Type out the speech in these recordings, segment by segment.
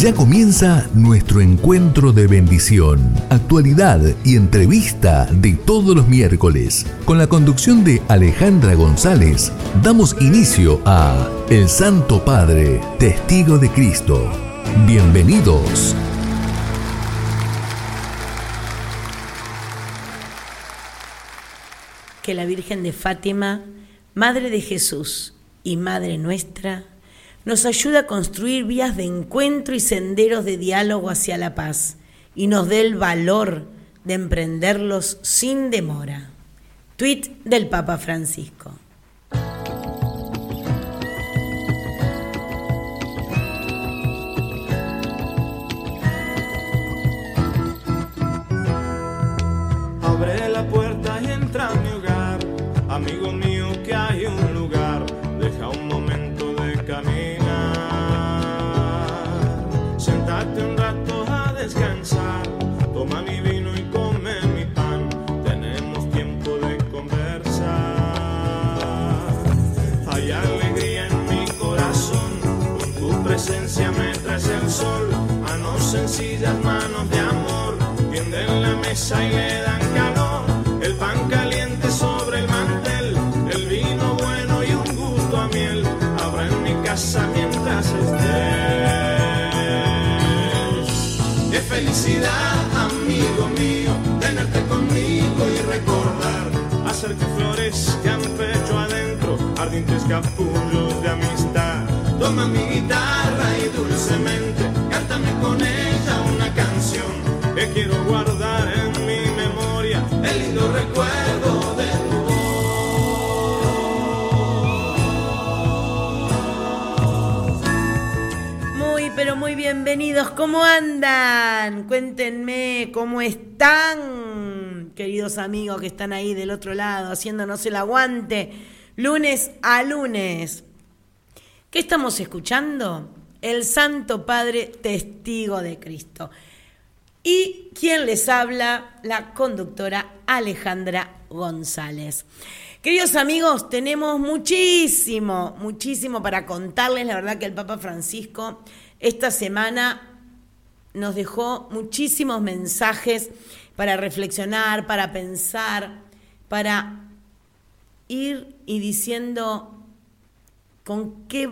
Ya comienza nuestro encuentro de bendición, actualidad y entrevista de todos los miércoles. Con la conducción de Alejandra González, damos inicio a El Santo Padre, Testigo de Cristo. Bienvenidos. Que la Virgen de Fátima, Madre de Jesús y Madre nuestra, nos ayuda a construir vías de encuentro y senderos de diálogo hacia la paz y nos dé el valor de emprenderlos sin demora. Tweet del Papa Francisco. Abre la puerta y entra a mi hogar, amigo mío presencia me el sol, manos sencillas, manos de amor, tienden la mesa y le dan calor, el pan caliente sobre el mantel, el vino bueno y un gusto a miel, habrá en mi casa mientras estés. Qué felicidad, amigo mío, tenerte conmigo y recordar, hacer que florezcan pecho adentro, ardientes capullos. Toma mi guitarra y dulcemente, cántame con ella una canción que quiero guardar en mi memoria, el lindo recuerdo de tu Muy, pero muy bienvenidos. ¿Cómo andan? Cuéntenme cómo están, queridos amigos que están ahí del otro lado, haciéndonos el aguante, lunes a lunes. ¿Qué estamos escuchando? El Santo Padre Testigo de Cristo. Y quien les habla, la conductora Alejandra González. Queridos amigos, tenemos muchísimo, muchísimo para contarles. La verdad que el Papa Francisco esta semana nos dejó muchísimos mensajes para reflexionar, para pensar, para ir y diciendo con qué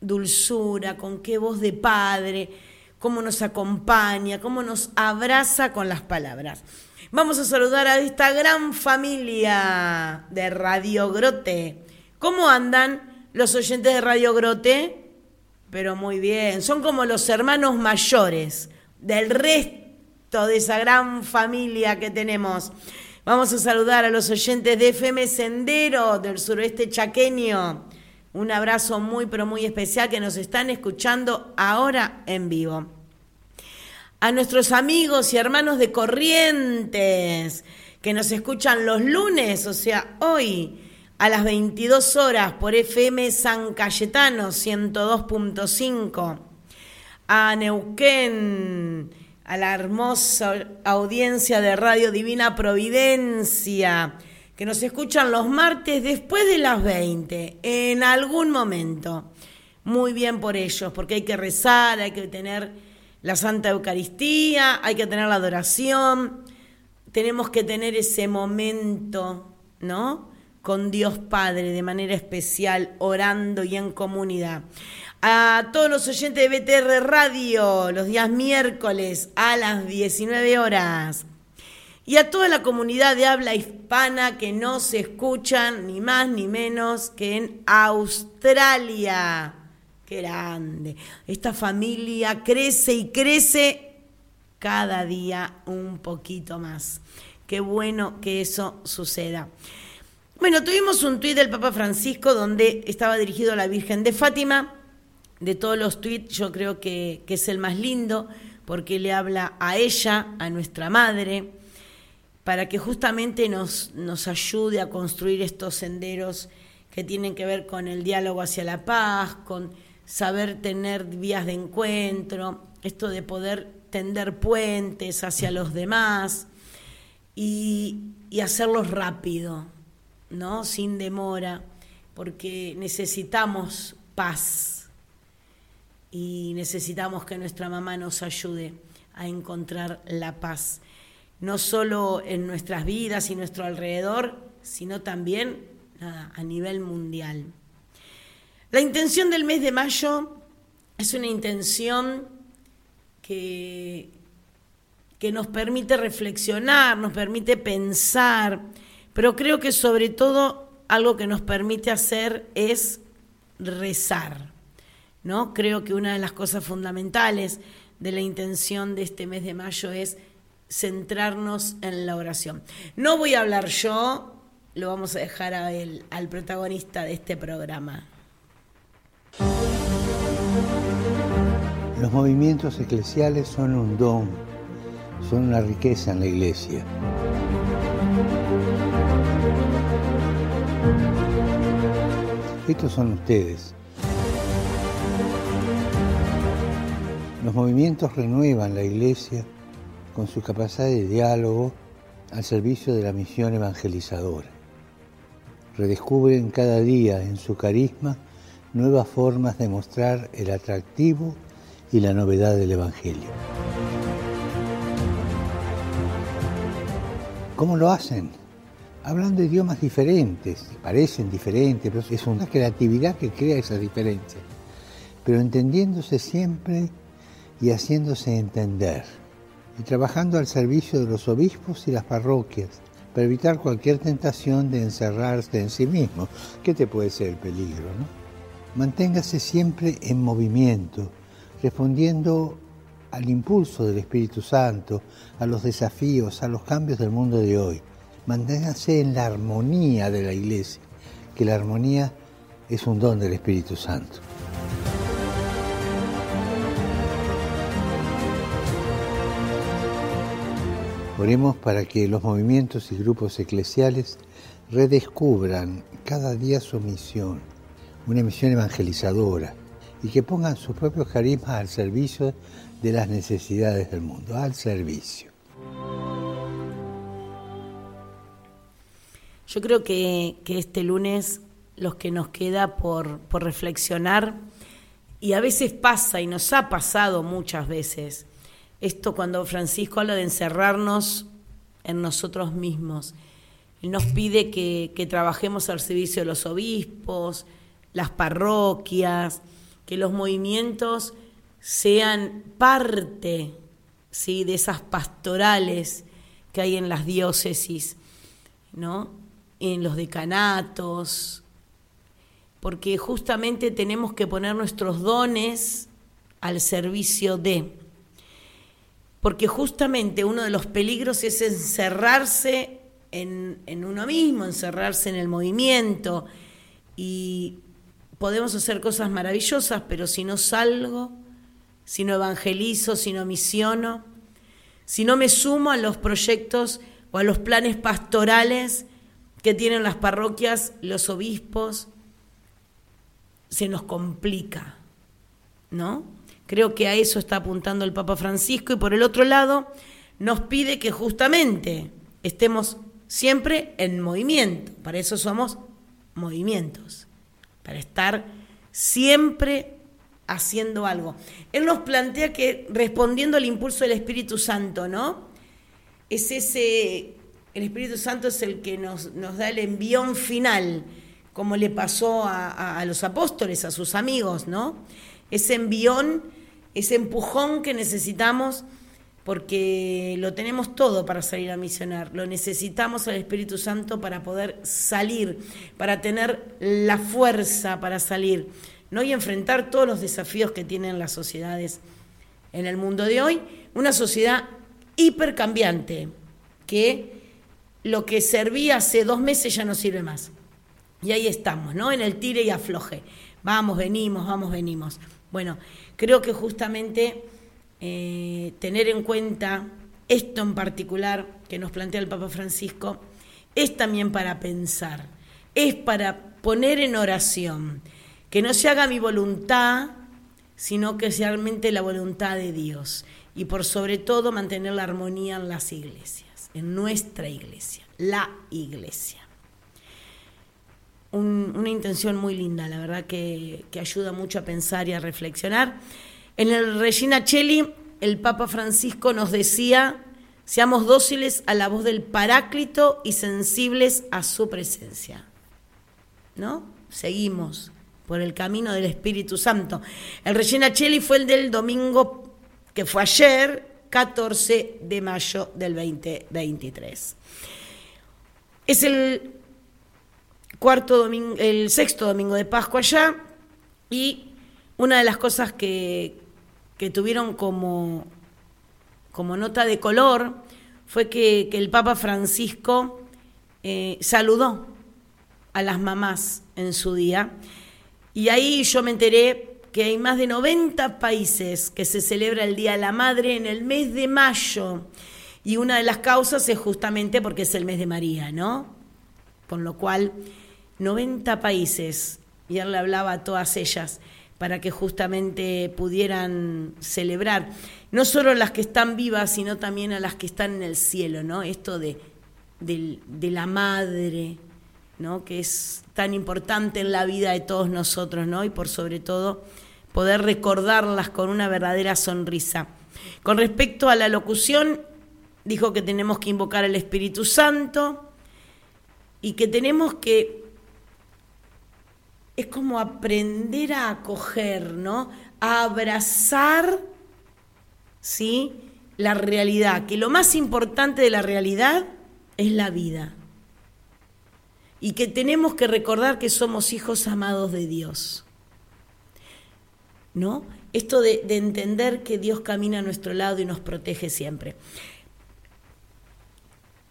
dulzura, con qué voz de padre, cómo nos acompaña, cómo nos abraza con las palabras. Vamos a saludar a esta gran familia de Radio Grote. ¿Cómo andan los oyentes de Radio Grote? Pero muy bien, son como los hermanos mayores del resto de esa gran familia que tenemos. Vamos a saludar a los oyentes de FM Sendero del suroeste chaqueño. Un abrazo muy, pero muy especial que nos están escuchando ahora en vivo. A nuestros amigos y hermanos de Corrientes que nos escuchan los lunes, o sea, hoy a las 22 horas por FM San Cayetano 102.5. A Neuquén, a la hermosa audiencia de Radio Divina Providencia que nos escuchan los martes después de las 20, en algún momento. Muy bien por ellos, porque hay que rezar, hay que tener la Santa Eucaristía, hay que tener la adoración, tenemos que tener ese momento, ¿no? Con Dios Padre de manera especial, orando y en comunidad. A todos los oyentes de BTR Radio, los días miércoles a las 19 horas y a toda la comunidad de habla hispana que no se escuchan ni más ni menos que en Australia. Qué grande. Esta familia crece y crece cada día un poquito más. Qué bueno que eso suceda. Bueno, tuvimos un tuit del Papa Francisco donde estaba dirigido a la Virgen de Fátima. De todos los tuits yo creo que, que es el más lindo porque le habla a ella, a nuestra madre, para que justamente nos, nos ayude a construir estos senderos que tienen que ver con el diálogo hacia la paz, con saber tener vías de encuentro, esto de poder tender puentes hacia los demás y, y hacerlos rápido, ¿no? Sin demora, porque necesitamos paz. y necesitamos que nuestra mamá nos ayude a encontrar la paz, no solo en nuestras vidas y nuestro alrededor, sino también a nivel mundial. La intención del mes de mayo es una intención que, que nos permite reflexionar, nos permite pensar, pero creo que sobre todo algo que nos permite hacer es rezar. ¿no? Creo que una de las cosas fundamentales de la intención de este mes de mayo es centrarnos en la oración. No voy a hablar yo, lo vamos a dejar a él, al protagonista de este programa. Los movimientos eclesiales son un don, son una riqueza en la iglesia. Estos son ustedes. Los movimientos renuevan la iglesia con su capacidad de diálogo al servicio de la misión evangelizadora. Redescubren cada día en su carisma nuevas formas de mostrar el atractivo y la novedad del Evangelio. ¿Cómo lo hacen? Hablando idiomas diferentes, parecen diferentes, pero es una creatividad que crea esas diferencias, pero entendiéndose siempre y haciéndose entender, y trabajando al servicio de los obispos y las parroquias, para evitar cualquier tentación de encerrarse en sí mismo, que te puede ser el peligro. Manténgase siempre en movimiento, respondiendo al impulso del Espíritu Santo, a los desafíos, a los cambios del mundo de hoy. Manténgase en la armonía de la Iglesia, que la armonía es un don del Espíritu Santo. Oremos para que los movimientos y grupos eclesiales redescubran cada día su misión, una misión evangelizadora, y que pongan sus propios carismas al servicio de las necesidades del mundo, al servicio. Yo creo que, este lunes los que nos queda por, por reflexionar, y a veces pasa y nos ha pasado muchas veces, esto cuando Francisco habla de encerrarnos en nosotros mismos. Él nos pide que, trabajemos al servicio de los obispos, las parroquias, que los movimientos sean parte ¿sí? de esas pastorales que hay en las diócesis, ¿no? en los decanatos, porque justamente tenemos que poner nuestros dones al servicio de porque justamente uno de los peligros es encerrarse en, uno mismo, encerrarse en el movimiento y podemos hacer cosas maravillosas, pero si no salgo, si no evangelizo, si no misiono, si no me sumo a los proyectos o a los planes pastorales que tienen las parroquias, los obispos, se nos complica, ¿no? Creo que a eso está apuntando el Papa Francisco y por el otro lado nos pide que justamente estemos siempre en movimiento. Para eso somos movimientos, para estar siempre haciendo algo. Él nos plantea que respondiendo al impulso del Espíritu Santo, ¿no? Es ese, el Espíritu Santo es el que nos, nos da el envión final, como le pasó a, a los apóstoles, a sus amigos, ¿no? Ese envión ese empujón que necesitamos porque lo tenemos todo para salir a misionar, lo necesitamos al Espíritu Santo para poder salir, para tener la fuerza para salir, ¿no? y enfrentar todos los desafíos que tienen las sociedades en el mundo de hoy, una sociedad hipercambiante, que lo que servía hace dos meses ya no sirve más. Y ahí estamos, ¿no? En el tire y afloje. Vamos, venimos, vamos, venimos. Bueno, creo que justamente eh, tener en cuenta esto en particular que nos plantea el Papa Francisco es también para pensar, es para poner en oración, que no se haga mi voluntad, sino que sea realmente la voluntad de Dios. Y por sobre todo mantener la armonía en las iglesias, en nuestra iglesia, la iglesia. Una intención muy linda, la verdad que, ayuda mucho a pensar y a reflexionar. En el Regina Cheli, el Papa Francisco nos decía, seamos dóciles a la voz del Paráclito y sensibles a su presencia. ¿No? Seguimos por el camino del Espíritu Santo. El Regina Cheli fue el del domingo que fue ayer, 14 de mayo del 2023. Es el cuarto domingo, el sexto domingo de Pascua ya, y una de las cosas que, que tuvieron como, como nota de color fue que, el Papa Francisco eh, saludó a las mamás en su día. Y ahí yo me enteré que hay más de 90 países que se celebra el Día de la Madre en el mes de mayo. Y una de las causas es justamente porque es el mes de María, ¿no? Con lo cual 90 países, y él le hablaba a todas ellas, para que justamente pudieran celebrar, no solo las que están vivas, sino también a las que están en el cielo, ¿no? Esto de, de, la madre, ¿no? Que es tan importante en la vida de todos nosotros, ¿no? Y por sobre todo poder recordarlas con una verdadera sonrisa. Con respecto a la locución, dijo que tenemos que invocar al Espíritu Santo y que tenemos que es como aprender a acoger, ¿no? A abrazar, ¿sí? La realidad, que lo más importante de la realidad es la vida. Y que tenemos que recordar que somos hijos amados de Dios. ¿No? Esto de, de entender que Dios camina a nuestro lado y nos protege siempre.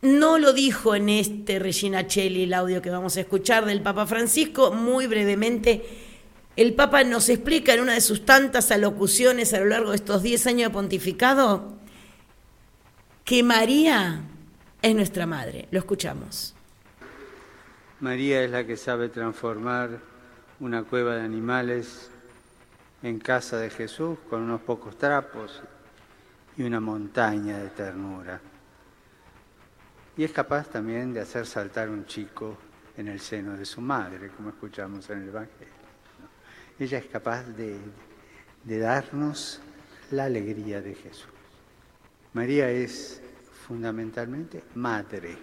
No lo dijo en este Regina Celli, el audio que vamos a escuchar del Papa Francisco, muy brevemente. El Papa nos explica en una de sus tantas alocuciones a lo largo de estos 10 años de pontificado que María es nuestra madre. Lo escuchamos. María es la que sabe transformar una cueva de animales en casa de Jesús con unos pocos trapos y una montaña de ternura y es capaz también de hacer saltar un chico en el seno de su madre, como escuchamos en el Evangelio. Ella es capaz de, de darnos la alegría de Jesús. María es fundamentalmente madre.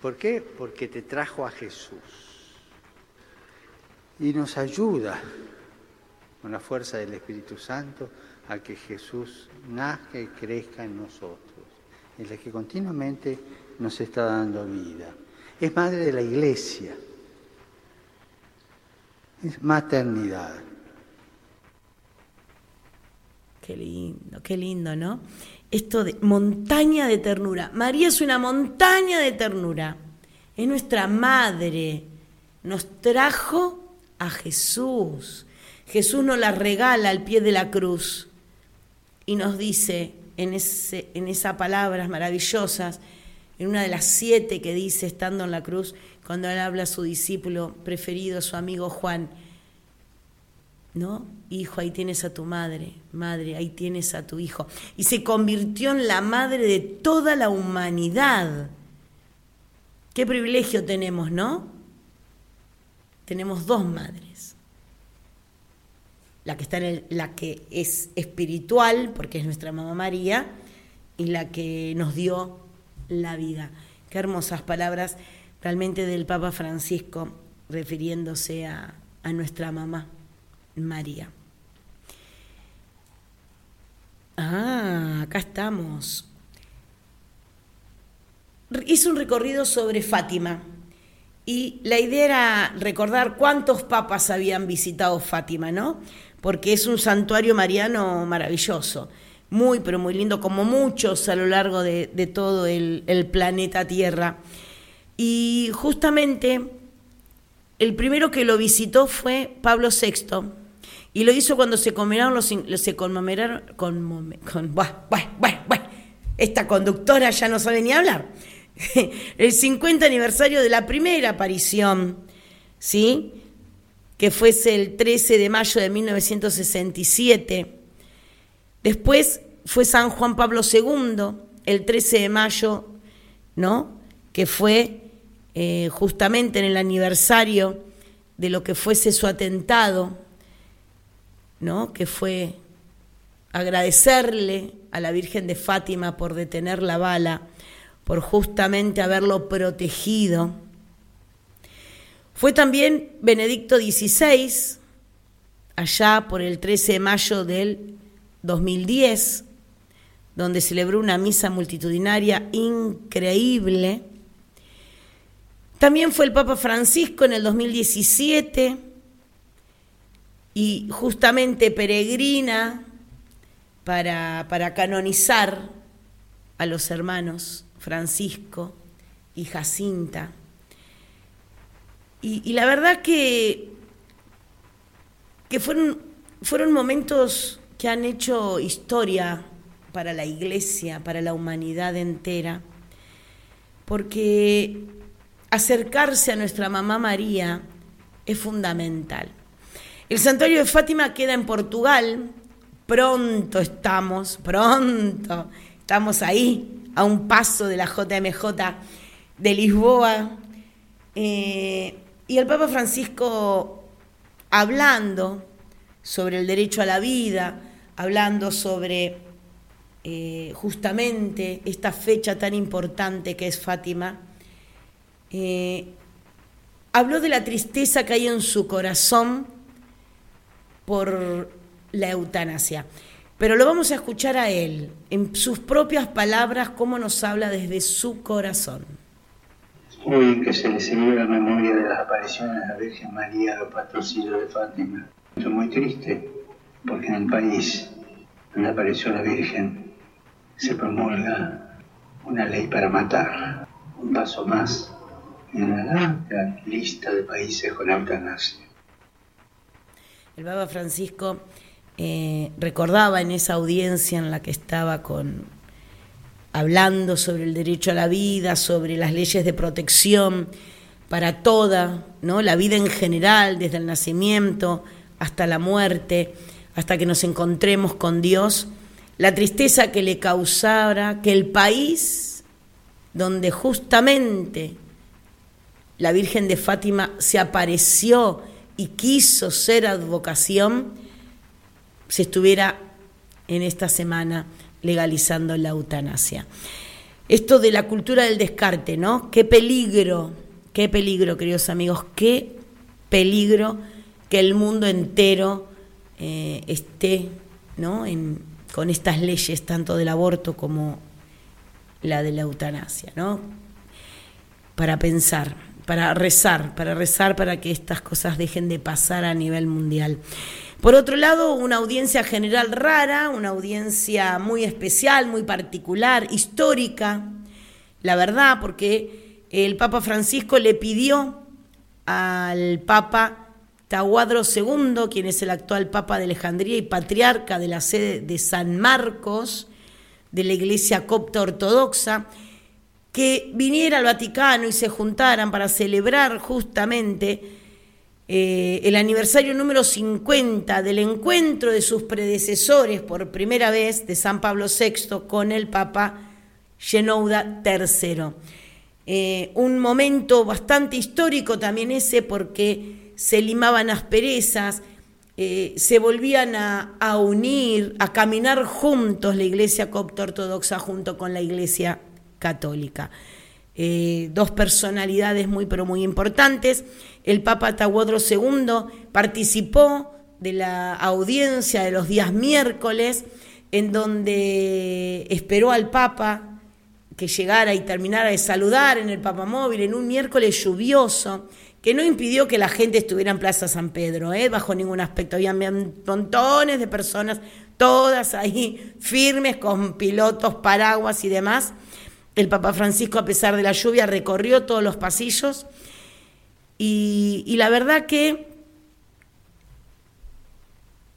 ¿Por qué? Porque te trajo a Jesús y nos ayuda con la fuerza del Espíritu Santo a que Jesús nazca y crezca en nosotros en la que continuamente nos está dando vida. Es madre de la iglesia. Es maternidad. Qué lindo, qué lindo, ¿no? Esto de montaña de ternura. María es una montaña de ternura. Es nuestra madre. Nos trajo a Jesús. Jesús nos la regala al pie de la cruz y nos dice, en, ese, en esas palabras maravillosas, en una de las siete que dice estando en la cruz, cuando él habla a su discípulo preferido, su amigo Juan, ¿no? Hijo, ahí tienes a tu madre, madre, ahí tienes a tu hijo. Y se convirtió en la madre de toda la humanidad. Qué privilegio tenemos, ¿no? Tenemos dos madres la que, está en la que es espiritual, porque es nuestra mamá María, y la que nos dio la vida. Qué hermosas palabras realmente del Papa Francisco refiriéndose a, a nuestra mamá María. Ah, acá estamos. Hice un recorrido sobre Fátima y la idea era recordar cuántos papas habían visitado Fátima, ¿no? Porque es un santuario mariano maravilloso, muy, pero muy lindo, como muchos a lo largo de, todo el, planeta Tierra. Y justamente el primero que lo visitó fue Pablo VI, y lo hizo cuando se conmemoraron los, se con esta conductora ya no sabe ni hablar. El 50 aniversario de la primera aparición, ¿sí? Que fuese el 13 de mayo de 1967. Después fue San Juan Pablo II, el 13 de mayo, ¿no? Que fue eh, justamente en el aniversario de lo que fuese su atentado, ¿no? que fue agradecerle a la Virgen de Fátima por detener la bala, por justamente haberlo protegido. Fue también Benedicto XVI, allá por el 13 de mayo del 2010, donde celebró una misa multitudinaria increíble. También fue el Papa Francisco en el 2017 y justamente peregrina para, para canonizar a los hermanos Francisco y Jacinta. Y, la verdad que, que fueron, fueron momentos que han hecho historia para la iglesia, para la humanidad entera, porque acercarse a nuestra mamá María es fundamental. El santuario de Fátima queda en Portugal, pronto estamos, pronto, estamos ahí, a un paso de la JMJ de Lisboa. Eh, y el Papa Francisco hablando sobre el derecho a la vida, hablando sobre eh, justamente esta fecha tan importante que es Fátima, eh, habló de la tristeza que hay en su corazón por la eutanasia. Pero lo vamos a escuchar a él, en sus propias palabras, cómo nos habla desde su corazón. Hoy que se le celebra la memoria de las apariciones de la Virgen María los patrocinios de Fátima, estoy muy triste porque en el país donde apareció la Virgen se promulga una ley para matar, un paso más en la larga lista de países con eutanasia. El Papa Francisco eh, recordaba en esa audiencia en la que estaba con hablando sobre el derecho a la vida, sobre las leyes de protección para toda, ¿no? la vida en general, desde el nacimiento hasta la muerte, hasta que nos encontremos con Dios, la tristeza que le causara que el país donde justamente la Virgen de Fátima se apareció y quiso ser advocación, se estuviera en esta semana legalizando la eutanasia. Esto de la cultura del descarte, ¿no? Qué peligro, qué peligro, queridos amigos, qué peligro que el mundo entero eh, esté ¿no? con estas leyes, tanto del aborto como la de la eutanasia, ¿no? Para pensar, para rezar, para rezar para que estas cosas dejen de pasar a nivel mundial. Por otro lado, una audiencia general rara, una audiencia muy especial, muy particular, histórica, la verdad, porque el Papa Francisco le pidió al Papa Tahuadro II, quien es el actual Papa de Alejandría y patriarca de la sede de San Marcos, de la Iglesia Copta Ortodoxa, que viniera al Vaticano y se juntaran para celebrar justamente eh, el aniversario número 50 del encuentro de sus predecesores por primera vez de San Pablo VI con el Papa Genouda III. Eh, un momento bastante histórico también ese porque se limaban asperezas, eh, se volvían a, unir, a caminar juntos la Iglesia copta ortodoxa junto con la Iglesia católica. Dos personalidades muy pero muy importantes el Papa Tahuadro II participó de la audiencia de los días miércoles, en donde esperó al Papa que llegara y terminara de saludar en el Papa Móvil en un miércoles lluvioso, que no impidió que la gente estuviera en Plaza San Pedro, ¿eh? bajo ningún aspecto. Había montones de personas, todas ahí firmes, con pilotos, paraguas y demás. El Papa Francisco, a pesar de la lluvia, recorrió todos los pasillos. Y, la verdad que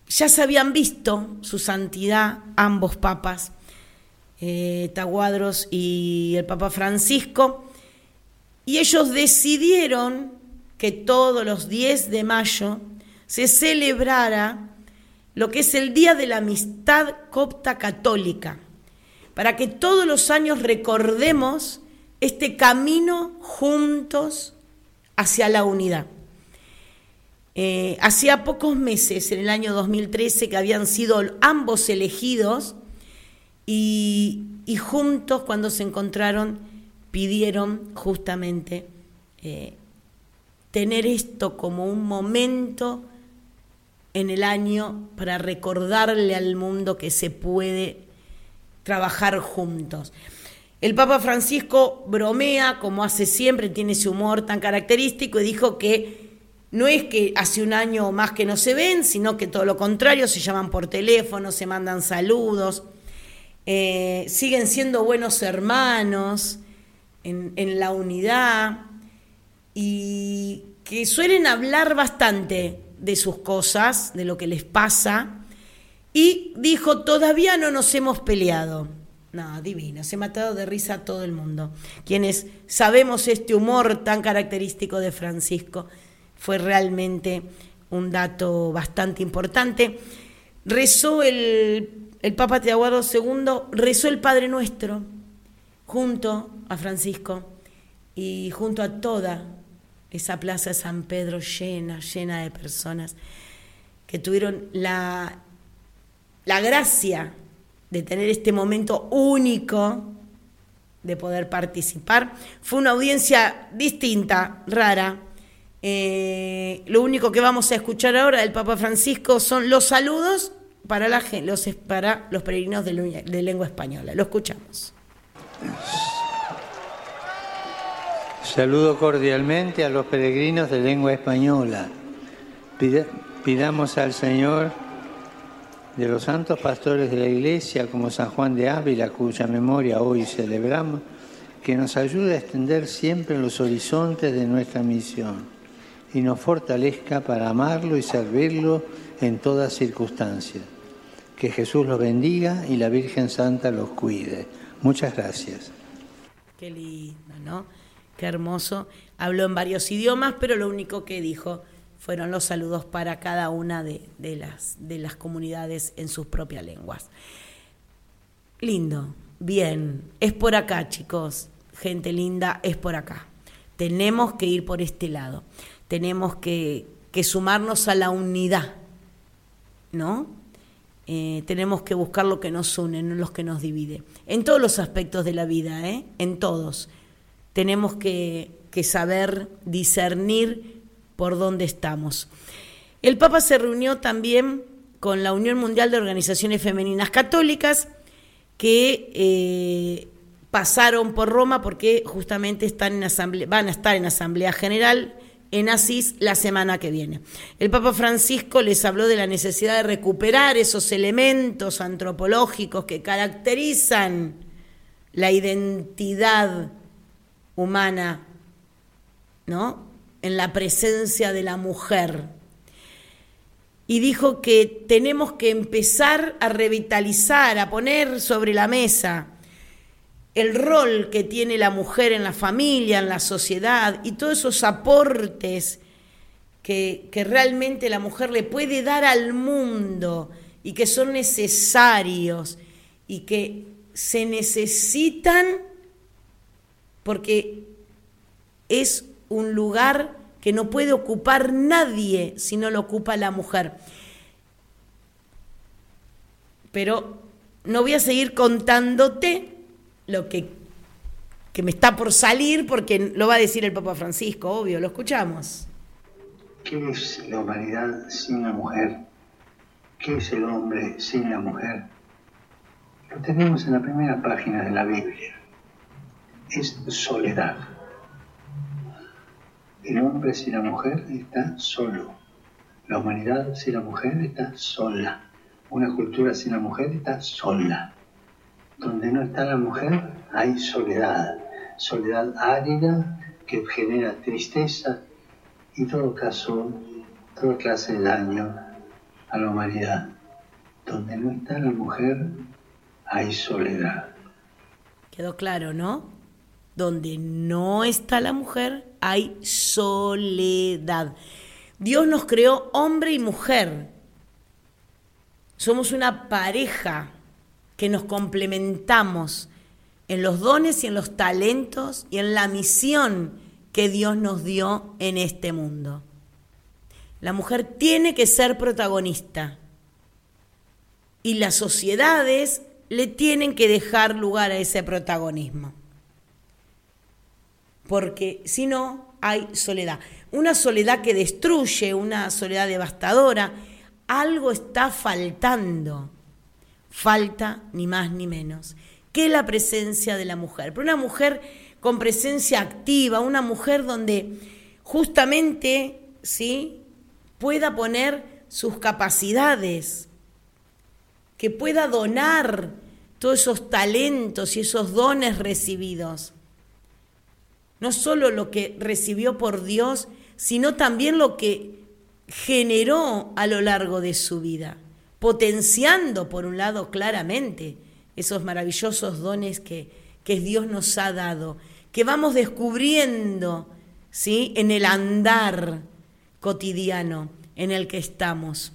ya se habían visto su santidad ambos papas, eh, Taguadros y el Papa Francisco, y ellos decidieron que todos los 10 de mayo se celebrara lo que es el Día de la Amistad Copta Católica, para que todos los años recordemos este camino juntos hacia la unidad. Eh, hacía pocos meses, en el año 2013, que habían sido ambos elegidos y, juntos cuando se encontraron pidieron justamente eh, tener esto como un momento en el año para recordarle al mundo que se puede trabajar juntos. El Papa Francisco bromea, como hace siempre, tiene ese humor tan característico y dijo que no es que hace un año más que no se ven, sino que todo lo contrario, se llaman por teléfono, se mandan saludos, eh, siguen siendo buenos hermanos en la unidad y que suelen hablar bastante de sus cosas, de lo que les pasa, y dijo, todavía no nos hemos peleado. No, divino, se ha matado de risa a todo el mundo. Quienes sabemos este humor tan característico de Francisco, fue realmente un dato bastante importante. Rezó el, el Papa Teoduardo II, rezó el Padre Nuestro junto a Francisco y junto a toda esa plaza de San Pedro llena, llena de personas que tuvieron la, la gracia de tener este momento único de poder participar. Fue una audiencia distinta, rara. Eh, lo único que vamos a escuchar ahora del Papa Francisco son los saludos para, los, peregrinos de lengua española. Lo escuchamos. Saludo cordialmente a los peregrinos de lengua española. Pidamos al Señor de los santos pastores de la Iglesia, como San Juan de Ávila, cuya memoria hoy celebramos, que nos ayude a extender siempre los horizontes de nuestra misión y nos fortalezca para amarlo y servirlo en todas circunstancias. Que Jesús los bendiga y la Virgen Santa los cuide. Muchas gracias. Qué lindo, ¿no? Qué hermoso. Habló en varios idiomas, pero lo único que dijo fueron los saludos para cada una de, las, de las comunidades en sus propias lenguas. Lindo, bien, es por acá, chicos. Gente linda, es por acá. Tenemos que ir por este lado. Tenemos que, sumarnos a la unidad, ¿no? Eh, tenemos que buscar lo que nos une, no lo que nos divide. En todos los aspectos de la vida, ¿eh? En todos tenemos que, saber discernir por dónde estamos. El Papa se reunió también con la Unión Mundial de Organizaciones Femeninas Católicas, que eh, pasaron por Roma porque justamente están en van a estar en Asamblea General en Asís la semana que viene. El Papa Francisco les habló de la necesidad de recuperar esos elementos antropológicos que caracterizan la identidad humana, ¿no? En la presencia de la mujer. Y dijo que tenemos que empezar a revitalizar, a poner sobre la mesa el rol que tiene la mujer en la familia, en la sociedad y todos esos aportes que, que realmente la mujer le puede dar al mundo y que son necesarios y que se necesitan porque es un lugar que no puede ocupar nadie si no lo ocupa la mujer. Pero no voy a seguir contándote lo que, que me está por salir porque lo va a decir el Papa Francisco, obvio, lo escuchamos. ¿Qué es la humanidad sin la mujer? ¿Qué es el hombre sin la mujer? Lo tenemos en la primera página de la Biblia es soledad. El hombre sin la mujer está solo. La humanidad sin la mujer está sola. Una cultura sin la mujer está sola. Donde no está la mujer hay soledad. Soledad árida que genera tristeza y todo caso, toda clase de daño a la humanidad. Donde no está la mujer hay soledad. Quedó claro, ¿no? Donde no está la mujer, hay soledad. Dios nos creó hombre y mujer. Somos una pareja que nos complementamos en los dones y en los talentos y en la misión que Dios nos dio en este mundo. La mujer tiene que ser protagonista y las sociedades le tienen que dejar lugar a ese protagonismo. Porque si no, hay soledad. Una soledad que destruye, una soledad devastadora. Algo está faltando. Falta ni más ni menos que la presencia de la mujer. Pero una mujer con presencia activa, una mujer donde justamente ¿sí? pueda poner sus capacidades, que pueda donar todos esos talentos y esos dones recibidos. No solo lo que recibió por Dios, sino también lo que generó a lo largo de su vida, potenciando, por un lado, claramente esos maravillosos dones que, que Dios nos ha dado, que vamos descubriendo ¿sí? en el andar cotidiano en el que estamos.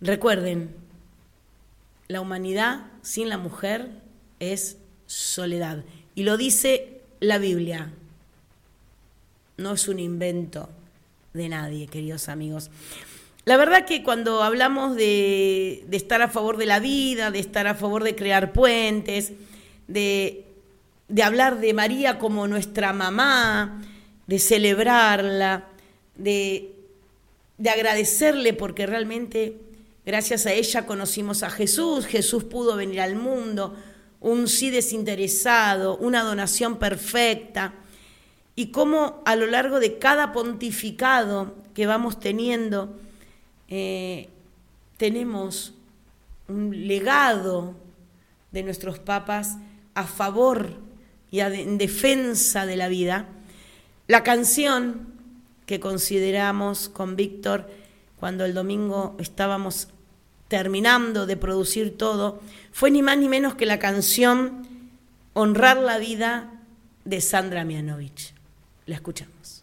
Recuerden, la humanidad sin la mujer es soledad. Y lo dice la Biblia. No es un invento de nadie, queridos amigos. La verdad que cuando hablamos de, de, estar a favor de la vida, de estar a favor de crear puentes, de de hablar de María como nuestra mamá, de celebrarla, de, de agradecerle porque realmente gracias a ella conocimos a Jesús, Jesús pudo venir al mundo, un sí desinteresado, una donación perfecta, y cómo a lo largo de cada pontificado que vamos teniendo, eh, tenemos un legado de nuestros papas a favor y en defensa de la vida, la canción que consideramos con Víctor cuando el domingo estábamos terminando de producir todo, fue ni más ni menos que la canción Honrar la vida de Sandra Mianovich. La escuchamos.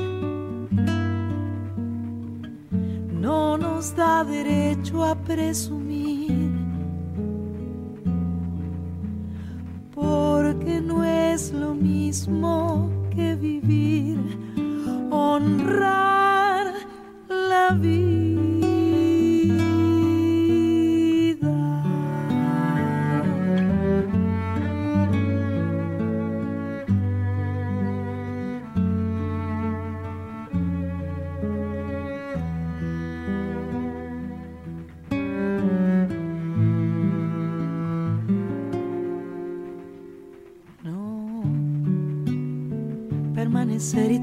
nos da derecho a presumir, porque no es lo mismo que vivir, honrar la vida.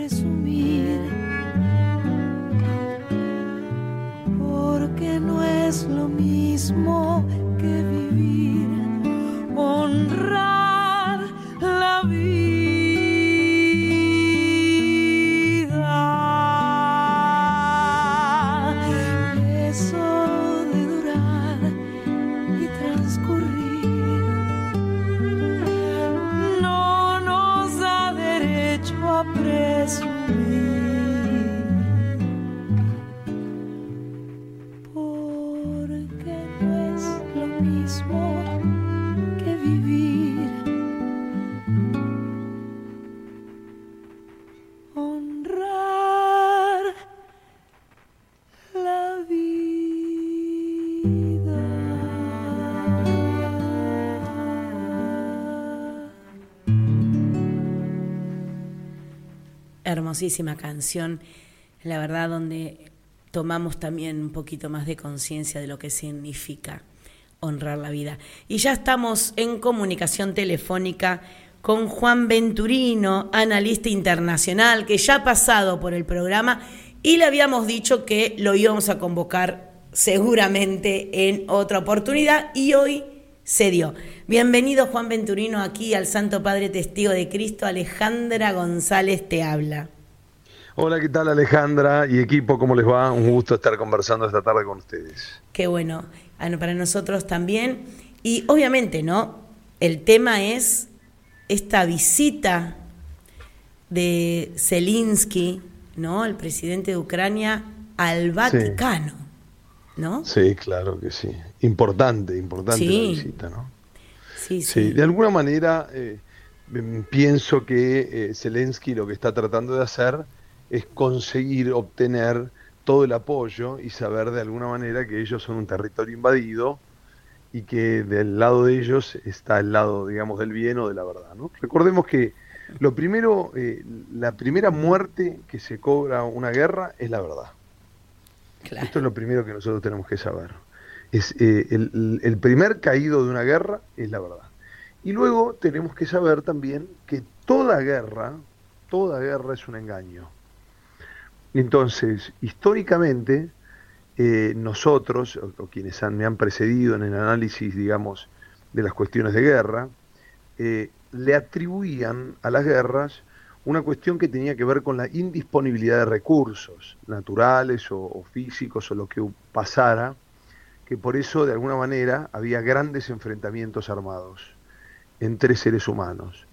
Presumir. Porque no es lo mismo Hermosísima canción, la verdad, donde tomamos también un poquito más de conciencia de lo que significa honrar la vida. Y ya estamos en comunicación telefónica con Juan Venturino, analista internacional, que ya ha pasado por el programa y le habíamos dicho que lo íbamos a convocar seguramente en otra oportunidad y hoy se dio. Bienvenido Juan Venturino aquí al Santo Padre Testigo de Cristo, Alejandra González te habla. Hola, ¿qué tal Alejandra y equipo? ¿Cómo les va? Un gusto estar conversando esta tarde con ustedes. Qué bueno, Ah, para nosotros también. Y obviamente, ¿no? El tema es esta visita de Zelensky, ¿no? El presidente de Ucrania al Vaticano, ¿no? Sí, claro que sí. Importante, importante Sí. la visita, ¿no? Sí, Sí, sí. de alguna manera eh, em, pienso que eh, Zelensky lo que está tratando de hacer es conseguir obtener todo el apoyo y saber de alguna manera que ellos son un territorio invadido y que del lado de ellos está el lado, digamos, del bien o de la verdad. ¿no? Recordemos que lo primero, eh, la primera muerte que se cobra una guerra es la verdad. Claro. Esto es lo primero que nosotros tenemos que saber. Es, eh, el, el primer caído de una guerra es la verdad. Y luego tenemos que saber también que toda guerra, toda guerra es un engaño. Entonces, históricamente, eh, nosotros, o, quienes me han precedido en el análisis, digamos, de las cuestiones de guerra, eh, le atribuían a las guerras una cuestión que tenía que ver con la indisponibilidad de recursos naturales o físicos o lo que pasara, que por eso de alguna manera había grandes enfrentamientos armados entre seres humanos.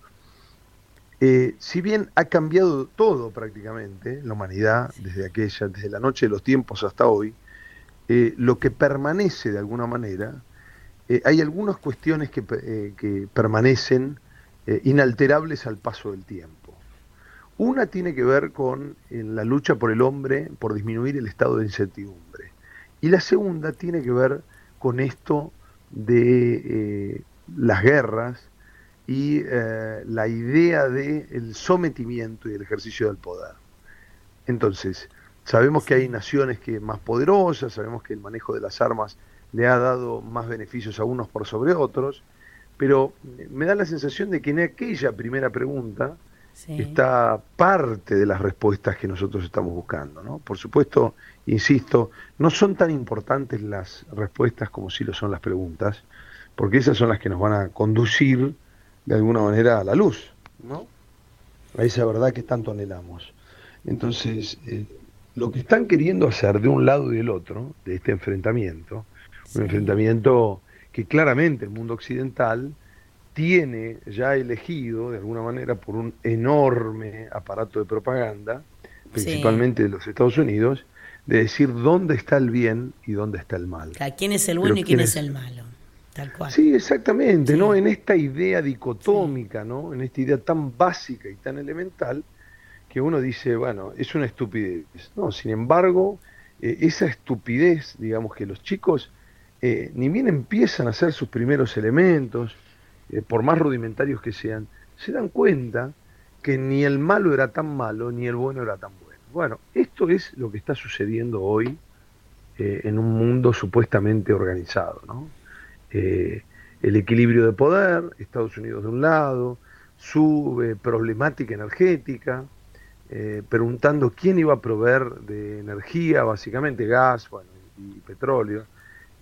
Eh, si bien ha cambiado todo prácticamente, la humanidad, desde aquella, desde la noche de los tiempos hasta hoy, eh, lo que permanece de alguna manera, eh, hay algunas cuestiones que, pe- que permanecen inalterables al paso del tiempo. Una tiene que ver con la lucha por el hombre, por disminuir el estado de incertidumbre. Y la segunda tiene que ver con esto de las guerras y eh, la idea del sometimiento y el ejercicio del poder. Entonces, sabemos que hay naciones que más poderosas, sabemos que el manejo de las armas le ha dado más beneficios a unos por sobre otros, pero me da la sensación de que en aquella primera pregunta Sí. está parte de las respuestas que nosotros estamos buscando. ¿no? Por supuesto, insisto, no son tan importantes las respuestas como sí lo son las preguntas, porque esas son las que nos van a conducir de alguna manera a la luz, ¿no? a esa verdad que tanto anhelamos. Entonces, eh, lo que están queriendo hacer de un lado y del otro, de este enfrentamiento, un enfrentamiento que claramente el mundo occidental tiene ya elegido de alguna manera por un enorme aparato de propaganda, principalmente de los Estados Unidos, de decir dónde está el bien y dónde está el mal. ¿Quién es el Pero bueno y quién ¿quién es es? el malo? Tal cual. Sí, exactamente, ¿no? En esta idea dicotómica, ¿no? En esta idea tan básica y tan elemental que uno dice, bueno, es una estupidez. No, sin embargo, eh, esa estupidez, digamos que los chicos eh, ni bien empiezan a hacer sus primeros elementos, eh, por más rudimentarios que sean, se dan cuenta que ni el malo era tan malo, ni el bueno era tan bueno. Bueno, esto es lo que está sucediendo hoy en un mundo supuestamente organizado, ¿no? El equilibrio de poder, Estados Unidos de un lado, su problemática energética, eh, preguntando quién iba a proveer de energía, básicamente gas bueno, y petróleo,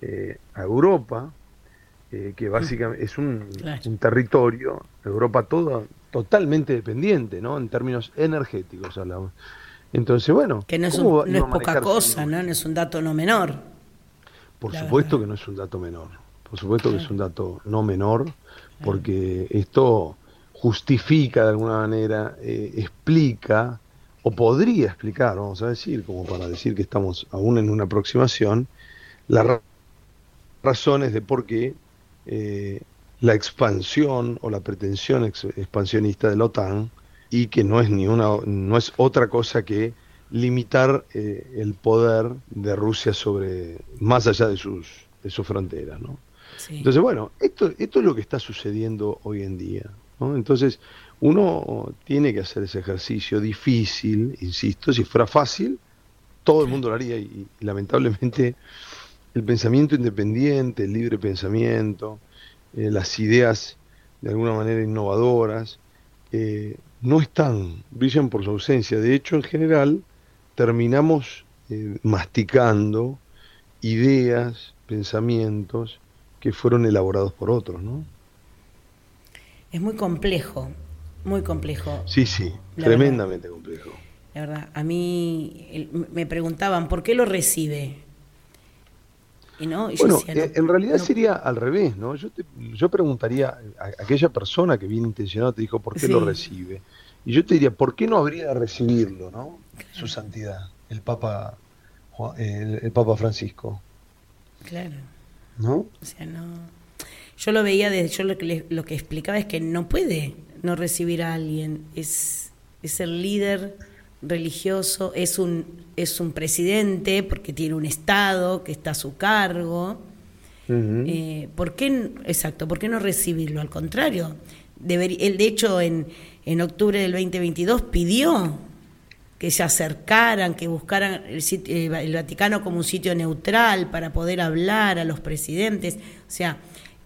eh, a Europa, eh, que básicamente es un, territorio, Europa todo totalmente dependiente, ¿no? En términos energéticos hablamos. Entonces, bueno. Que no es, poca cosa, ¿no? No es un dato no menor. Por supuesto que no es un dato menor. Por supuesto que es un dato no menor, porque esto justifica de alguna manera, eh, explica, o podría explicar, vamos a decir, como para decir que estamos aún en una aproximación, las razones de por qué eh, la expansión o la pretensión expansionista de la OTAN y que no es ni una no es otra cosa que limitar eh, el poder de Rusia sobre más allá de sus de sus fronteras, ¿no? Entonces, bueno, esto esto es lo que está sucediendo hoy en día. Entonces, uno tiene que hacer ese ejercicio difícil, insisto, si fuera fácil, todo el mundo lo haría y, lamentablemente el pensamiento independiente, el libre pensamiento, eh, las ideas de alguna manera innovadoras, eh, no están, brillan por su ausencia. De hecho, en general, terminamos eh, masticando ideas, pensamientos que fueron elaborados por otros, ¿no? es muy complejo, muy complejo. Sí, sí, tremendamente complejo. La verdad, a mí me preguntaban, ¿por qué lo recibe? Y no, bueno, eh, en realidad sería al revés, ¿no? Yo, yo preguntaría a aquella persona que bien intencionada te dijo, ¿por qué lo recibe? Y yo te diría, ¿por qué no habría de recibirlo, ¿no? Su santidad, el Papa, el, el Papa Francisco. Claro. ¿No? O sea, no yo lo veía desde, yo lo que, lo que explicaba es que no puede no recibir a alguien, es, es el líder religioso, es un, es un presidente porque tiene un Estado que está a su cargo. Eh, ¿Por qué, exacto, por qué no recibirlo? Al contrario, él de hecho en, en octubre del 2022 pidió que se acercaran, que buscaran el, el Vaticano como un sitio neutral para poder hablar a los presidentes. O sea,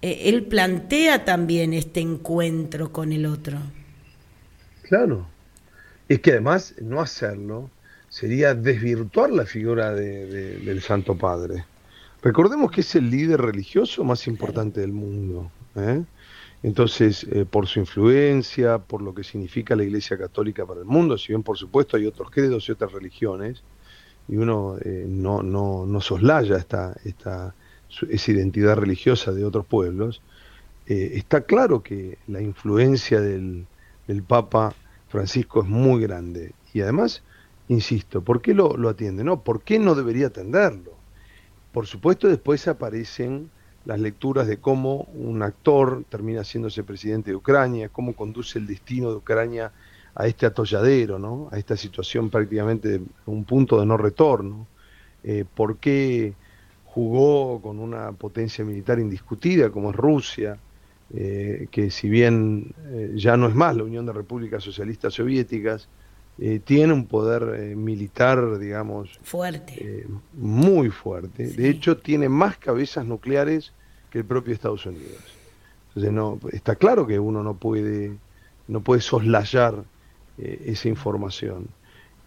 eh, él plantea también este encuentro con el otro. Claro. Es que además no hacerlo sería desvirtuar la figura del Santo Padre. Recordemos que es el líder religioso más importante del mundo. ¿eh? Entonces, eh, por su influencia, por lo que significa la Iglesia Católica para el mundo, si bien por supuesto hay otros credos y otras religiones, y uno no, no, no soslaya esta, esta, esa identidad religiosa de otros pueblos, eh, está claro que la influencia del, Papa Francisco es muy grande. Y además, insisto, ¿por qué lo, lo atiende? No, ¿por qué no debería atenderlo? Por supuesto, después aparecen las lecturas de cómo un actor termina siéndose presidente de Ucrania, cómo conduce el destino de Ucrania a este atolladero, ¿no? a esta situación prácticamente de un punto de no retorno, eh, por qué jugó con una potencia militar indiscutida como es Rusia, eh, que si bien eh, ya no es más la Unión de Repúblicas Socialistas Soviéticas, eh, tiene un poder militar, digamos, fuerte, muy fuerte. De hecho, tiene más cabezas nucleares que el propio Estados Unidos. Entonces, no, está claro que uno no puede, no puede soslayar esa información.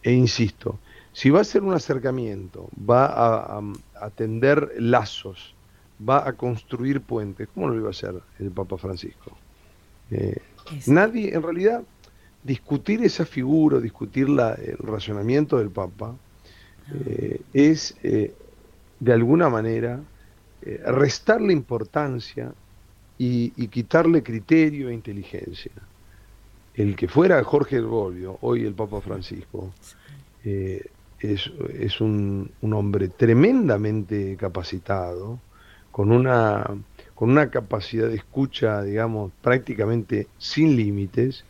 E insisto, si va a ser un acercamiento, va a, tender lazos, va a construir puentes, ¿cómo lo iba a hacer el Papa Francisco? Eh, nadie, en realidad, discutir esa figura, discutir la, el razonamiento del Papa, eh, es eh, de alguna manera restarle importancia y, quitarle criterio e inteligencia. El que fuera Jorge Bobbio, hoy el Papa Francisco, es, un, hombre tremendamente capacitado, con una, con una capacidad de escucha, digamos, prácticamente sin límites,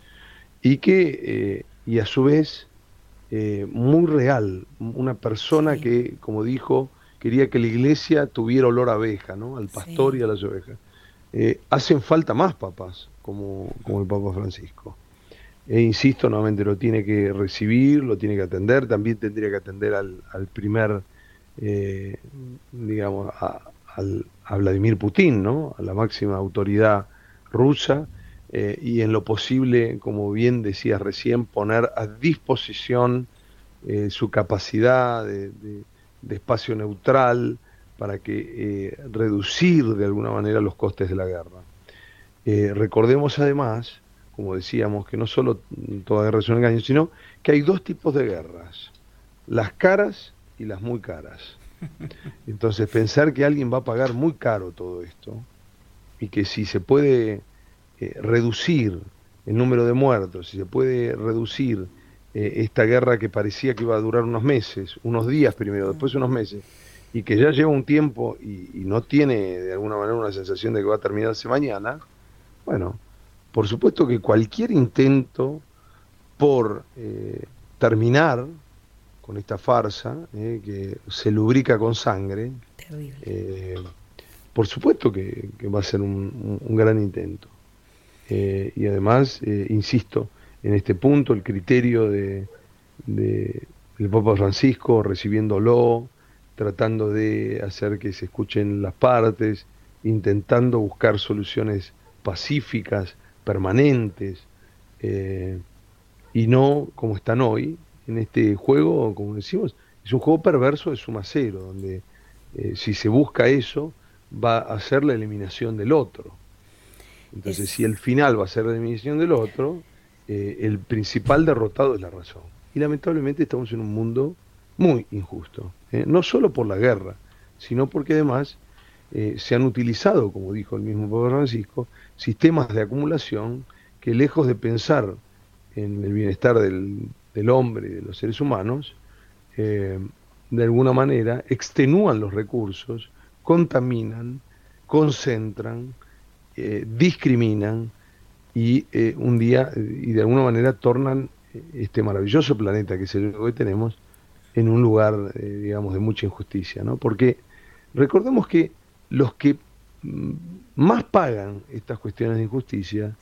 y que, eh, y a su vez, eh, muy real, una persona que, como dijo, quería que la iglesia tuviera olor a abeja, ¿no? Al pastor y a las ovejas. Eh, hacen falta más papás, como, como el Papa Francisco. E insisto, nuevamente lo tiene que recibir, lo tiene que atender, también tendría que atender al, primer, eh, digamos, a, a, Vladimir Putin, ¿no? A la máxima autoridad rusa, eh, y en lo posible, como bien decías recién, poner a disposición eh, su capacidad de, espacio neutral para que eh, reducir de alguna manera los costes de la guerra. recordemos además, como decíamos, que no solo toda guerra es un engaño, sino que hay dos tipos de guerras, las caras y las muy caras. Entonces pensar que alguien va a pagar muy caro todo esto y que si se puede eh, reducir el número de muertos, si se puede reducir eh, esta guerra que parecía que iba a durar unos meses, unos días primero, después unos meses, y que ya lleva un tiempo y, no tiene de alguna manera una sensación de que va a terminarse mañana, bueno, por supuesto que cualquier intento por eh, terminar con esta farsa que se lubrica con sangre, por supuesto que, va a ser un gran intento. Eh, y además, eh, insisto, en este punto el criterio de, del Papa Francisco recibiéndolo, tratando de hacer que se escuchen las partes, intentando buscar soluciones pacíficas, permanentes, eh, y no como están hoy, en este juego, como decimos, es un juego perverso de suma cero, donde si se busca eso, va a ser la eliminación del otro. Entonces, si el final va a ser la eliminación del otro, eh, el principal derrotado es la razón. Y lamentablemente estamos en un mundo muy injusto, ¿eh? no solo por la guerra, sino porque además eh, se han utilizado, como dijo el mismo Pablo Francisco, sistemas de acumulación que lejos de pensar en el bienestar del, del hombre y de los seres humanos, de alguna manera extenúan los recursos, contaminan, concentran, eh, discriminan y eh, un día y de alguna manera tornan eh, este maravilloso planeta que es el que hoy tenemos en un lugar, digamos, de mucha injusticia, ¿no? Porque recordemos que los que mm, más pagan estas cuestiones de injusticia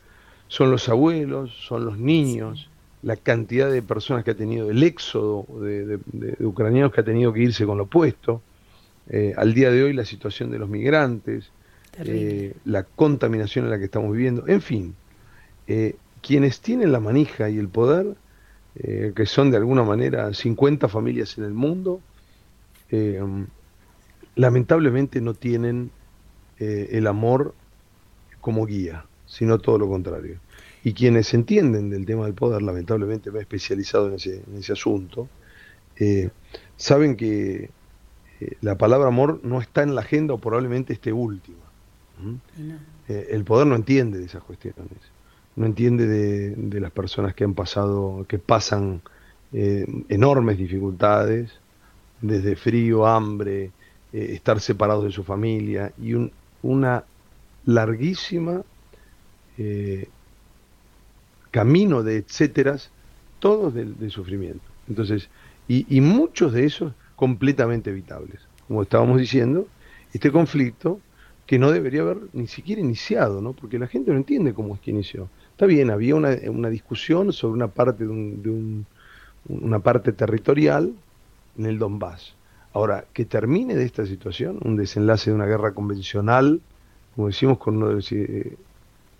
son los abuelos, son los niños, la cantidad de personas que ha tenido el éxodo de, ucranianos que ha tenido que irse con lo opuesto, al día de hoy la situación de los migrantes, eh, la contaminación en la que estamos viviendo, en fin, eh, quienes tienen la manija y el poder, eh, que son de alguna manera 50 familias en el mundo, lamentablemente no tienen el amor como guía, sino todo lo contrario. Y quienes entienden del tema del poder, lamentablemente me he especializado en ese, en ese asunto, saben que la palabra amor no está en la agenda o probablemente esté última. Eh, el poder no entiende de esas cuestiones, no entiende de, las personas que han pasado, que pasan eh, enormes dificultades, desde frío, hambre, eh, estar separados de su familia y una larguísima camino de etcéteras, todos de, sufrimiento. Entonces, y, y muchos de esos completamente evitables. Como estábamos diciendo, este conflicto que no debería haber ni siquiera iniciado, ¿no? porque la gente no entiende cómo es que inició. Está bien, había una, discusión sobre una parte, de, una parte territorial en el Donbass. Ahora, que termine de esta situación, un desenlace de una guerra convencional, como decimos, con uno de los eh,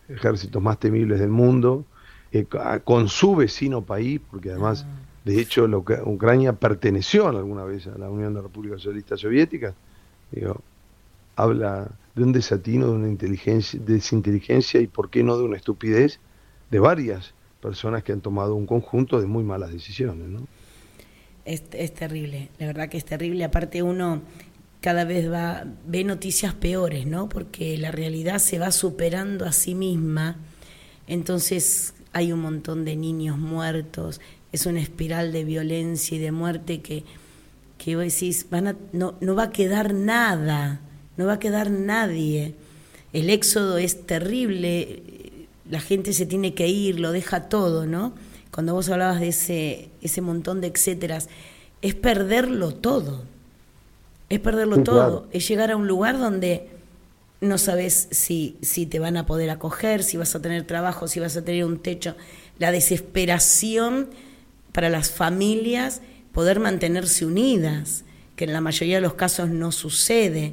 ejércitos más temibles del mundo, eh, con su vecino país, porque además, ah. de hecho, Ucrania perteneció alguna vez a la Unión de Repúblicas Socialistas Soviéticas, digo, habla de un desatino, de una inteligencia, desinteligencia y por qué no de una estupidez de varias personas que han tomado un conjunto de muy malas decisiones. ¿no? Es, es terrible, la verdad que es terrible. Aparte uno cada vez va ve noticias peores, ¿no? Porque la realidad se va superando a sí misma. Entonces hay un montón de niños muertos, es una espiral de violencia y de muerte que, que vos decís, van a, no, no va a quedar nada no va a quedar nadie. el éxodo es terrible, la gente se tiene que ir, lo deja todo, ¿no? Cuando vos hablabas de ese, ese montón de etcéteras, es perderlo todo, es perderlo todo, es llegar a un lugar donde no sabes si, si te van a poder acoger, si vas a tener trabajo, si vas a tener un techo, la desesperación para las familias poder mantenerse unidas, que en la mayoría de los casos no sucede.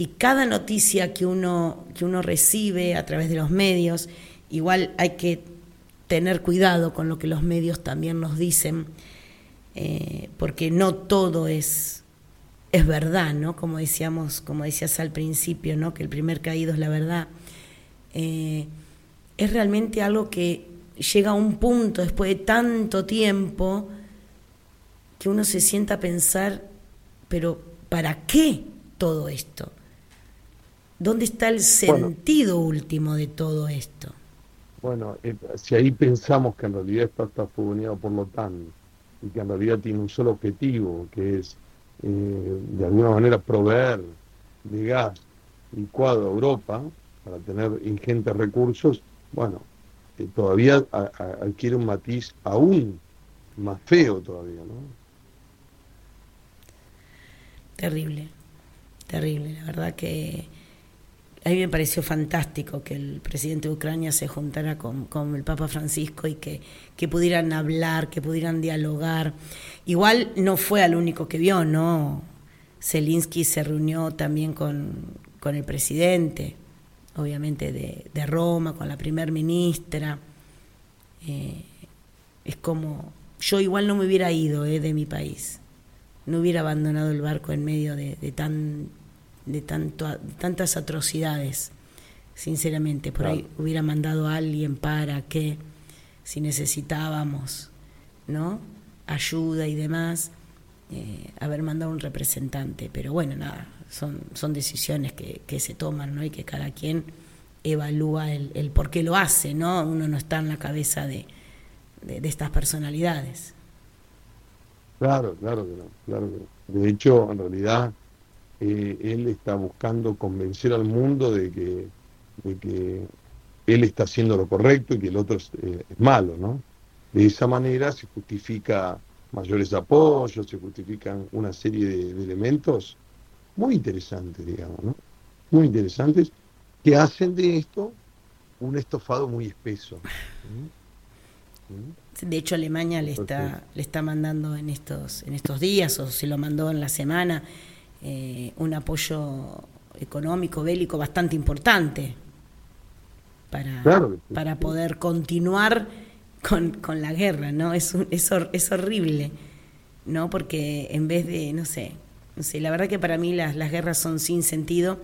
Y cada noticia que uno, que uno recibe a través de los medios, igual hay que tener cuidado con lo que los medios también nos dicen, eh, porque no todo es, es verdad, ¿no? Como decíamos, como decías al principio, ¿no? Que el primer caído es la verdad. Eh, es realmente algo que llega a un punto después de tanto tiempo que uno se sienta a pensar, pero ¿para qué todo esto? ¿Dónde está el sentido último de todo esto? Bueno, eh, si ahí pensamos que en realidad está, está por lo TAN y que en realidad tiene un solo objetivo, que es eh, de alguna manera proveer de gas licuado a Europa para tener ingentes recursos, bueno, eh, todavía adquiere un matiz aún más feo todavía, ¿no? Terrible, terrible. La verdad que a mí me pareció fantástico que el presidente de Ucrania se juntara con, el Papa Francisco y que, que, pudieran hablar, que pudieran dialogar. Igual no fue al único que vio, ¿no? Zelensky se reunió también con, con el presidente, obviamente de, de, Roma, con la primer ministra. Eh, es como, yo igual no me hubiera ido eh, de mi país no hubiera abandonado el barco en medio de, tan, de tanto, tantas atrocidades, sinceramente. Por ahí hubiera mandado a alguien para que, si necesitábamos, ¿no? ayuda y demás, eh, haber mandado un representante. Pero bueno, nada, son, son decisiones que, que se toman ¿no? y que cada quien evalúa el, el, por qué lo hace, ¿no? Uno no está en la cabeza de, de estas personalidades. Claro, claro que no, claro que De hecho, en realidad, eh, él está buscando convencer al mundo de que, de que él está haciendo lo correcto y que el otro es, eh, malo, ¿no? De esa manera se justifica mayores apoyos, se justifican una serie de, elementos muy interesantes, digamos, ¿no? Muy interesantes, que hacen de esto un estofado muy espeso. De hecho, Alemania le está, le está mandando en estos, en estos días, o se lo mandó en la semana, eh, un apoyo económico, bélico bastante importante para, para poder continuar con, con, la guerra, ¿no? Es, es, es, horrible, ¿no? Porque en vez de, no sé, no sé, la verdad que para mí las, las guerras son sin sentido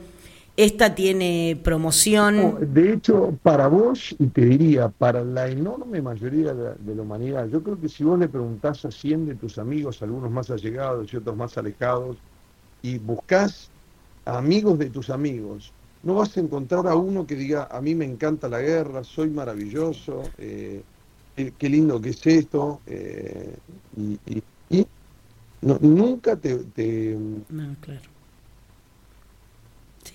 esta tiene promoción. de hecho, para vos, y te diría, para la enorme mayoría de, la humanidad, yo creo que si vos le preguntás a 100 de tus amigos, algunos más allegados y otros más alejados, y buscás amigos de tus amigos, no vas a encontrar a uno que diga, a mí me encanta la guerra, soy maravilloso, eh, qué, lindo que es esto, eh, y, nunca te... te no, claro.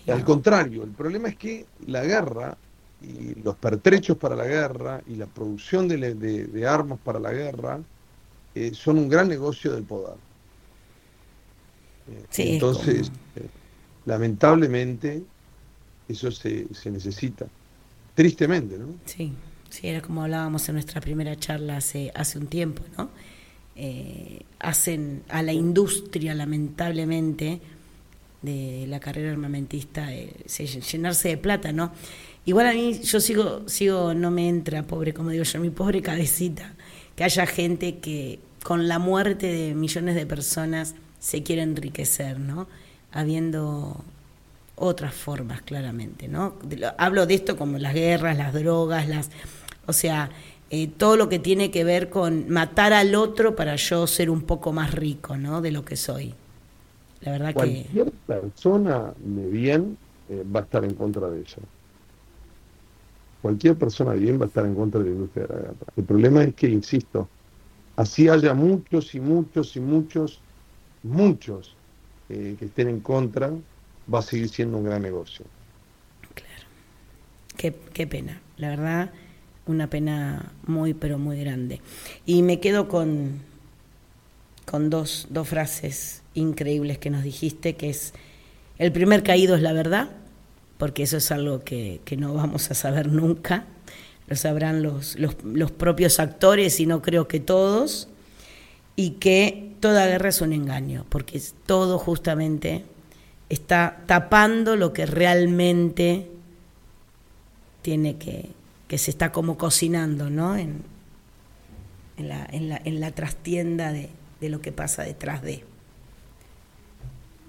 Al contrario, el problema es que la guerra y los pertrechos para la guerra y la producción de, armas para la guerra eh, son un gran negocio del poder. Eh, entonces, eh, lamentablemente, eso se, necesita. Tristemente, ¿no? Sí, sí, era como hablábamos en nuestra primera charla hace, hace un tiempo, ¿no? hacen a la industria, lamentablemente, de la carrera armamentista, eh, llenarse de plata, ¿no? Igual a mí, yo sigo, sigo, no me entra, pobre, como digo yo, mi pobre cabecita, que haya gente que con la muerte de millones de personas se quiere enriquecer, ¿no? Habiendo otras formas, claramente, ¿no? hablo de esto como las guerras, las drogas, las... O sea, eh, todo lo que tiene que ver con matar al otro para yo ser un poco más rico, ¿no? De lo que soy. La verdad Cualquier persona de bien eh, va a estar en contra de eso. Cualquier persona de bien va a estar en contra de la industria de la guerra. El problema es que, insisto, así haya muchos y muchos y muchos, muchos eh, que estén en contra, va a seguir siendo un gran negocio. qué, qué pena, la verdad, una pena muy, pero muy grande. Y me quedo con, con dos, dos frases increíbles que nos dijiste, que es, el primer caído es la verdad, porque eso es algo que, que no vamos a saber nunca, lo sabrán los, los, los propios actores y no creo que todos, y que toda guerra es un engaño, porque todo justamente está tapando lo que realmente tiene que, que se está como cocinando, ¿no? En, en, la, en, la, en la trastienda de, de, lo que pasa detrás de.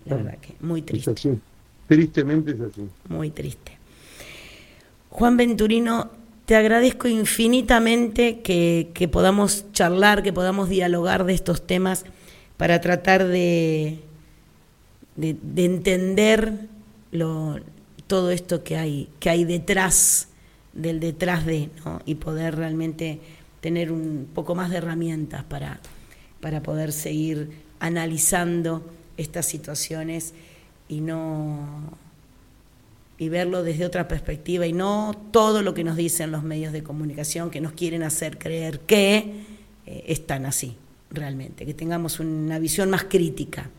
La verdad que muy triste. Es así. Tristemente es así. Muy triste. Juan Venturino, te agradezco infinitamente que, que, podamos charlar, que podamos dialogar de estos temas para tratar de, de, de entender lo, todo esto que hay, que hay detrás del detrás de, ¿no? y poder realmente tener un poco más de herramientas para, para poder seguir analizando estas situaciones y no y verlo desde otra perspectiva y no todo lo que nos dicen los medios de comunicación que nos quieren hacer creer que eh, están así realmente, que tengamos una visión más crítica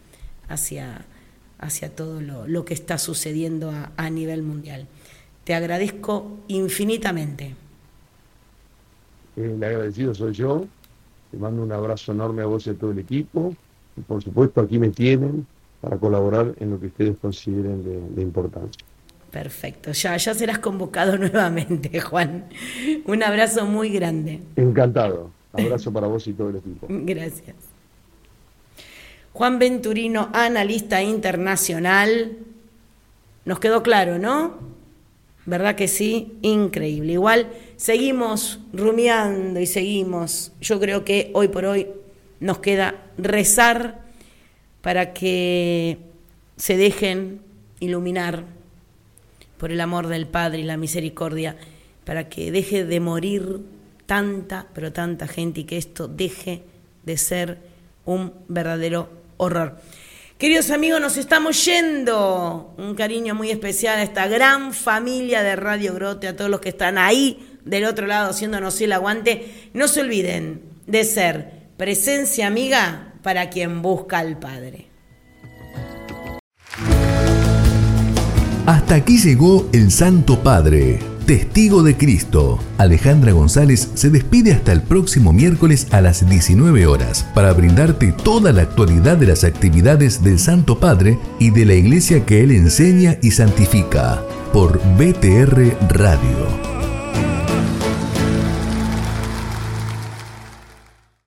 hacia, hacia todo lo, lo que está sucediendo a, nivel mundial. Te agradezco infinitamente. El agradecido soy yo. Te mando un abrazo enorme a vos y a todo el equipo. Y por supuesto aquí me tienen para colaborar en lo que ustedes consideren de, de importancia. Perfecto, ya, ya serás convocado nuevamente, Juan. Un abrazo muy grande. Encantado. Abrazo para vos y todo el equipo. Gracias. Juan Venturino, analista internacional. Nos quedó claro, ¿no? ¿Verdad que sí? Increíble. Igual seguimos rumiando y seguimos. Yo creo que hoy por hoy nos queda rezar para que se dejen iluminar por el amor del Padre y la misericordia, para que deje de morir tanta, pero tanta gente y que esto deje de ser un verdadero horror. Queridos amigos, nos estamos yendo. Un cariño muy especial a esta gran familia de Radio Grote, a todos los que están ahí del otro lado haciéndonos el aguante. No se olviden de ser presencia amiga para quien busca al Padre. Hasta aquí llegó el Santo Padre, testigo de Cristo. Alejandra González se despide hasta el próximo miércoles a las 19 horas para brindarte toda la actualidad de las actividades del Santo Padre y de la iglesia que él enseña y santifica por BTR Radio.